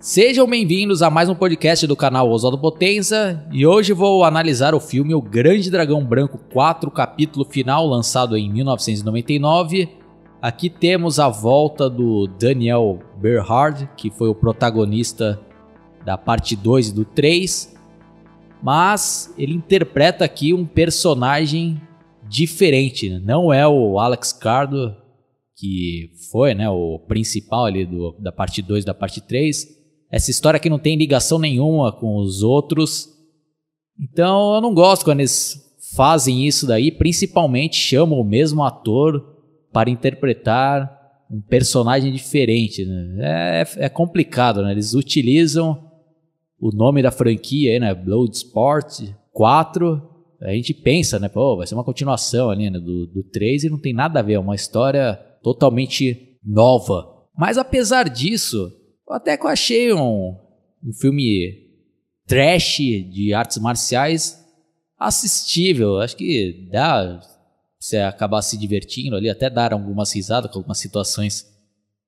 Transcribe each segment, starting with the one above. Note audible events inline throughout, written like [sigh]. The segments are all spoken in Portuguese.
Sejam bem-vindos a mais um podcast do canal Oswaldo Potenza e hoje vou analisar o filme O Grande Dragão Branco 4, capítulo final, lançado em 1999. Aqui temos a volta do Daniel Berhard, que foi o protagonista da parte 2 e do 3, mas ele interpreta aqui um personagem diferente, né? não é o Alex Cardo, que foi né, o principal ali do, da parte 2 e da parte 3, essa história que não tem ligação nenhuma com os outros. Então eu não gosto quando eles fazem isso daí, principalmente chamam o mesmo ator para interpretar um personagem diferente. Né? É, é, complicado, né? Eles utilizam o nome da franquia, né? Bloodsport 4. A gente pensa, né? Pô, vai ser uma continuação ali né? do, do 3 e não tem nada a ver, é uma história totalmente nova. Mas apesar disso, até que eu achei um, um filme trash de artes marciais assistível. Acho que dá você acabar se divertindo ali, até dar algumas risadas com algumas situações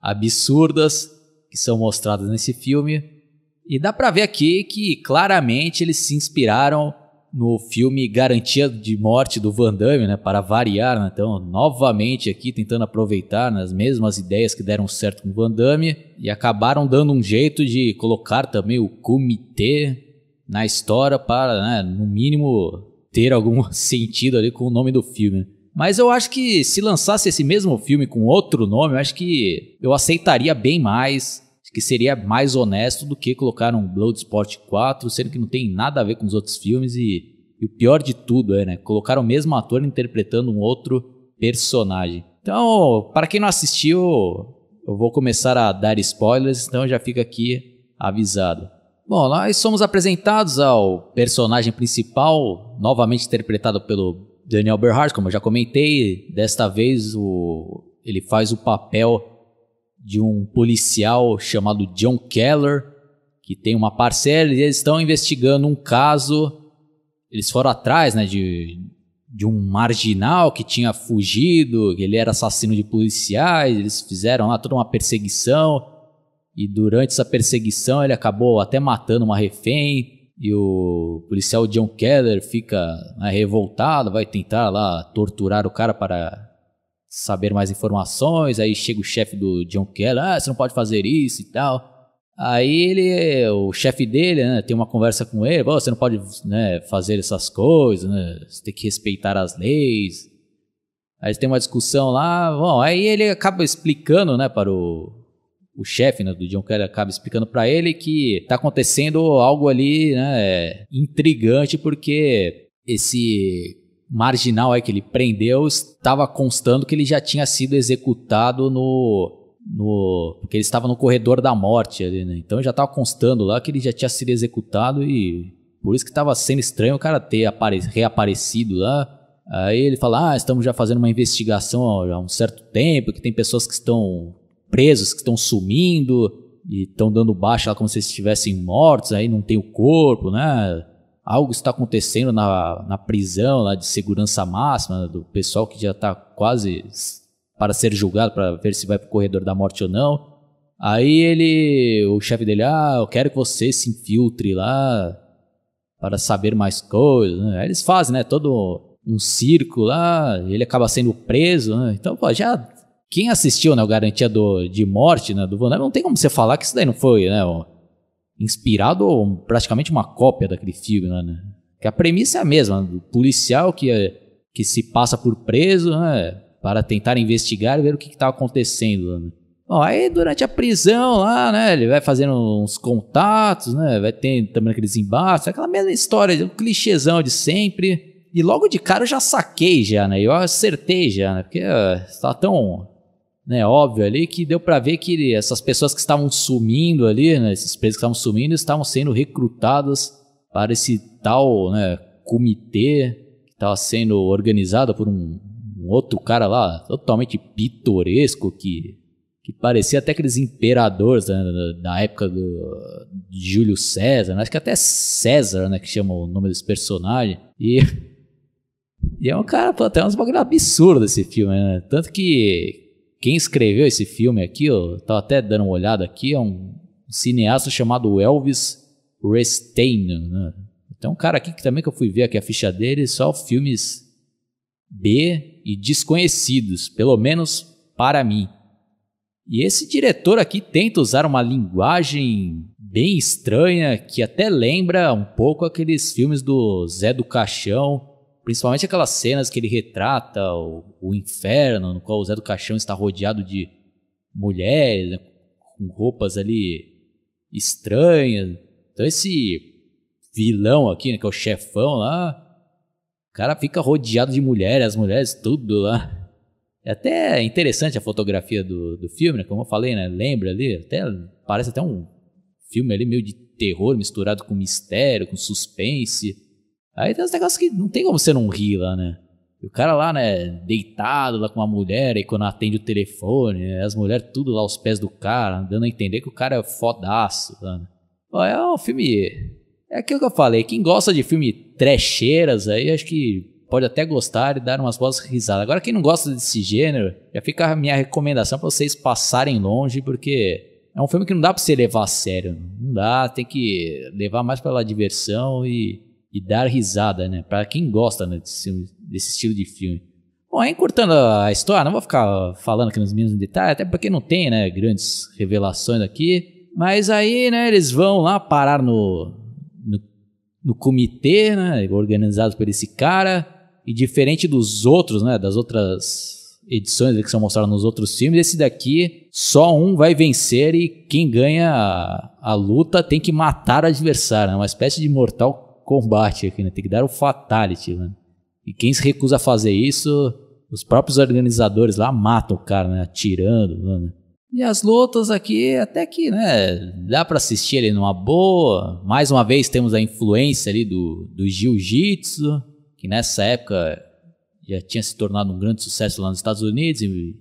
absurdas que são mostradas nesse filme. E dá pra ver aqui que claramente eles se inspiraram no filme Garantia de Morte do Van Damme, né, para variar, né? então novamente aqui tentando aproveitar né, as mesmas ideias que deram certo com o Van Damme e acabaram dando um jeito de colocar também o comitê na história para, né, no mínimo, ter algum [laughs] sentido ali com o nome do filme. Mas eu acho que se lançasse esse mesmo filme com outro nome, eu acho que eu aceitaria bem mais que seria mais honesto do que colocar um Bloodsport 4, sendo que não tem nada a ver com os outros filmes e, e o pior de tudo é, né, colocar o mesmo ator interpretando um outro personagem. Então, para quem não assistiu, eu vou começar a dar spoilers, então já fica aqui avisado. Bom, nós somos apresentados ao personagem principal, novamente interpretado pelo Daniel Berhard, como eu já comentei. Desta vez o, ele faz o papel de um policial chamado John Keller, que tem uma parcela, e eles estão investigando um caso. Eles foram atrás né, de, de um marginal que tinha fugido, ele era assassino de policiais, eles fizeram lá toda uma perseguição. E durante essa perseguição ele acabou até matando uma refém. E o policial John Keller fica né, revoltado, vai tentar lá torturar o cara para saber mais informações. Aí chega o chefe do John Keller, ah, você não pode fazer isso e tal. Aí ele, o chefe dele, né, tem uma conversa com ele, você não pode né, fazer essas coisas, né, você tem que respeitar as leis. Aí tem uma discussão lá, bom, aí ele acaba explicando, né, para o, o chefe né, do John Keller acaba explicando para ele que tá acontecendo algo ali, né, intrigante porque esse marginal aí que ele prendeu estava constando que ele já tinha sido executado no. no porque ele estava no corredor da morte ali, né? Então já estava constando lá que ele já tinha sido executado e por isso que estava sendo estranho o cara ter reaparecido lá. Aí ele fala: Ah, estamos já fazendo uma investigação há um certo tempo, que tem pessoas que estão presas, que estão sumindo e estão dando baixa lá como se estivessem mortos, aí não tem o corpo, né? Algo está acontecendo na, na prisão lá de segurança máxima do pessoal que já está quase para ser julgado para ver se vai para o corredor da morte ou não. Aí ele, o chefe dele, ah, eu quero que você se infiltre lá para saber mais coisas. Né? Aí eles fazem, né, todo um circo lá, ele acaba sendo preso, né? Então, pô, já quem assistiu, né, o Garantia do, de Morte, né, do Van Damme, não tem como você falar que isso daí não foi, né, inspirado ou praticamente uma cópia daquele filme, né? Que a premissa é a mesma, do policial que, é, que se passa por preso, né? Para tentar investigar e ver o que está acontecendo, né? Bom, aí durante a prisão lá, né, ele vai fazendo uns contatos, né, vai ter também aqueles embates, aquela mesma história, um clichêzão de sempre. E logo de cara eu já saquei já, né, eu acertei já, né, porque está tão né, óbvio ali que deu para ver que essas pessoas que estavam sumindo ali, né, esses presos que estavam sumindo, estavam sendo recrutadas para esse tal né, comitê que estava sendo organizado por um, um, outro cara lá totalmente pitoresco que, que parecia até aqueles imperadores né, da, época do, de Júlio César, né, acho que até César, né, que chama o nome desse personagem e [laughs] e é um cara, pô, até uns bagulho absurdo esse filme, né? Tanto que quem escreveu esse filme aqui, eu tava até dando uma olhada aqui, é um cineasta chamado Elvis Restain. Né? Tem um cara aqui que também que eu fui ver aqui a ficha dele, só filmes B e desconhecidos, pelo menos para mim. E esse diretor aqui tenta usar uma linguagem bem estranha que até lembra um pouco aqueles filmes do Zé do Caixão, principalmente aquelas cenas que ele retrata o, o inferno, no qual o Zé do Caixão está rodeado de mulheres né, com roupas ali estranhas. Então esse vilão aqui, né, que é o chefão lá, o cara fica rodeado de mulheres, as mulheres tudo lá. É até interessante a fotografia do, do filme, né? Como eu falei, né? Lembra ali, até parece até um filme ali meio de terror misturado com mistério, com suspense. Aí tem uns negócios que não tem como você não rir lá, né? O cara lá, né, deitado lá com uma mulher, e quando atende o telefone, né, as mulheres tudo lá aos pés do cara, dando a entender que o cara é fodaço. Né? é um filme. É aquilo que eu falei, quem gosta de filme trecheiras aí, acho que pode até gostar e dar umas boas risadas. Agora, quem não gosta desse gênero, já fica a minha recomendação para vocês passarem longe, porque é um filme que não dá para você levar a sério. Não dá, tem que levar mais pela diversão e, e dar risada, né? Para quem gosta né, desse, desse, estilo de filme. Bom, encurtando a história, não vou ficar falando aqui nos mínimos detalhes, até porque não tem, né, grandes revelações aqui. Mas aí, né, eles vão lá parar no, no, no comitê, né, organizado por esse cara e diferente dos outros, né, das outras edições que são mostradas nos outros filmes, esse daqui só um vai vencer e quem ganha a, a luta tem que matar o adversário. É uma espécie de mortal combate aqui, né? Tem que dar o fatality, né? E quem se recusa a fazer isso, os próprios organizadores lá matam o cara, né? Atirando, né? E as lutas aqui, até que, né, dá para assistir ali numa boa. Mais uma vez temos a influência ali do, do jiu-jitsu, que nessa época já tinha se tornado um grande sucesso lá nos Estados Unidos e,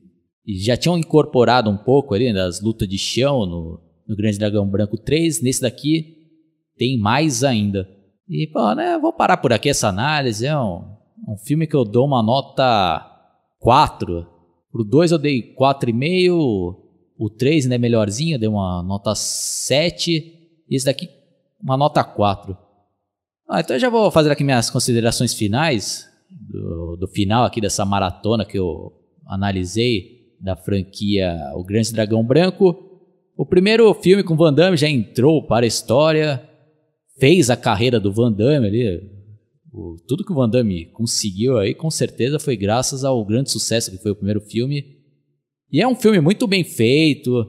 e já tinham incorporado um pouco ali das lutas de chão no, no Grande Dragão Branco 3. Nesse daqui tem mais ainda. E, pô, né, vou parar por aqui essa análise. É um, um filme que eu dou uma nota 4. Pro 2 eu dei 4,5. O 3 né, melhorzinho, eu dei uma nota 7. E esse daqui, uma nota 4. Ah, então eu já vou fazer aqui minhas considerações finais do, do final aqui dessa maratona que eu analisei da franquia O Grande Dragão Branco. O primeiro filme com Van Damme já entrou para a história, fez a carreira do Van Damme ali. O, tudo que o Van Damme conseguiu aí, com certeza, foi graças ao grande sucesso que foi o primeiro filme. E é um filme muito bem feito,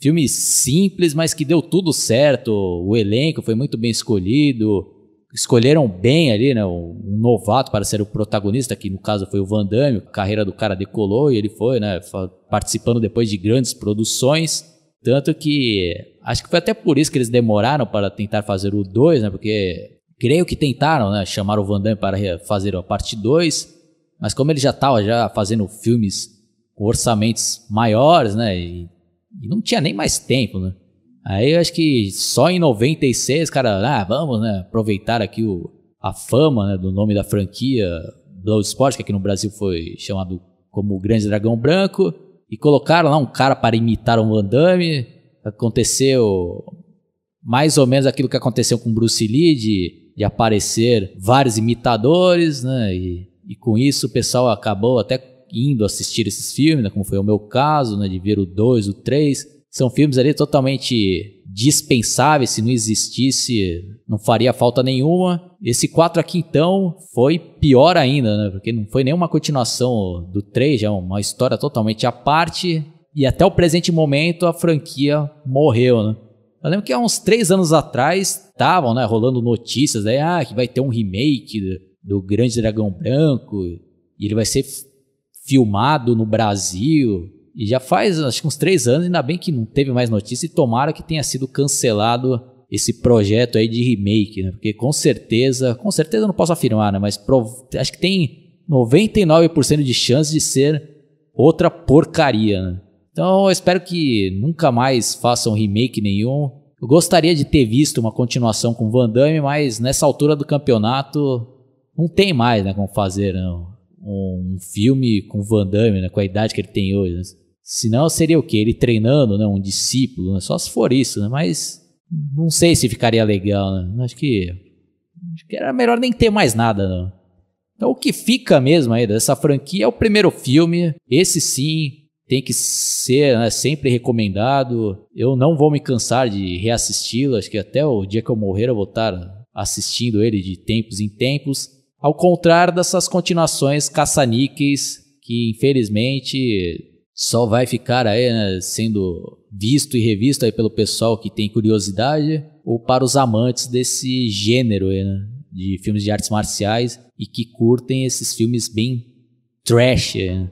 filme simples, mas que deu tudo certo. O elenco foi muito bem escolhido, escolheram bem ali, né, um novato para ser o protagonista, que no caso foi o Van Damme, a carreira do cara decolou e ele foi, né, participando depois de grandes produções, tanto que acho que foi até por isso que eles demoraram para tentar fazer o 2, né, porque creio que tentaram, né, chamar o Van Damme para fazer a parte 2, mas como ele já estava já fazendo filmes com orçamentos maiores, né, e, e não tinha nem mais tempo, né, Aí eu acho que só em 96, cara, ah, vamos, né, aproveitar aqui o, a fama né, do nome da franquia Bloodsport, que aqui no Brasil foi chamado como o Grande Dragão Branco, e colocaram lá um cara para imitar um Van Damme. Aconteceu mais ou menos aquilo que aconteceu com Bruce Lee, de, de aparecer vários imitadores, né, e, e com isso o pessoal acabou até indo assistir esses filmes, né, como foi o meu caso, né, de ver o 2, o 3, são filmes ali totalmente dispensáveis, se não existisse, não faria falta nenhuma. Esse 4 aqui então foi pior ainda, né? Porque não foi nenhuma continuação do 3, já é uma história totalmente à parte. E até o presente momento a franquia morreu, né? Eu lembro que há uns três anos atrás estavam né, rolando notícias aí, ah, que vai ter um remake do, do Grande Dragão Branco e ele vai ser filmado no Brasil. E já faz acho que uns três anos, ainda bem que não teve mais notícia e tomara que tenha sido cancelado esse projeto aí de remake, né? Porque com certeza, com certeza eu não posso afirmar, né? Mas acho que tem 99% de chance de ser outra porcaria, né? Então eu espero que nunca mais façam remake nenhum. Eu gostaria de ter visto uma continuação com Van Damme, mas nessa altura do campeonato não tem mais, né, como fazer, não. Né? Um filme com Van Damme, né, com a idade que ele tem hoje. Senão seria o quê? Ele treinando, né? Um discípulo, né? Só se for isso, né? Mas não sei se ficaria legal, né? Acho que, acho que era melhor nem ter mais nada, não. Então o que fica mesmo aí dessa franquia é o primeiro filme. Esse sim tem que ser né, sempre recomendado. Eu não vou me cansar de reassisti-lo. Acho que até o dia que eu morrer eu vou estar assistindo ele de tempos em tempos. Ao contrário dessas continuações caça-níqueis que infelizmente só vai ficar aí né, sendo visto e revisto aí pelo pessoal que tem curiosidade ou para os amantes desse gênero aí, né, de filmes de artes marciais e que curtem esses filmes bem trash. Né.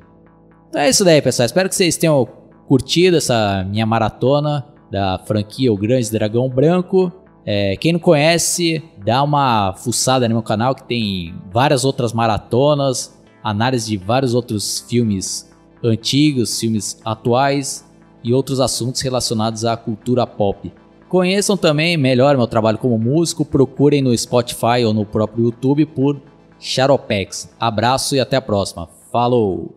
Então é isso daí, pessoal. Espero que vocês tenham curtido essa minha maratona da franquia O Grande Dragão Branco. É, quem não conhece, dá uma fuçada no meu canal que tem várias outras maratonas, análise de vários outros filmes antigos, filmes atuais e outros assuntos relacionados à cultura pop. Conheçam também melhor meu trabalho como músico, procurem no Spotify ou no próprio YouTube por Charopex. Abraço e até a próxima. Falou!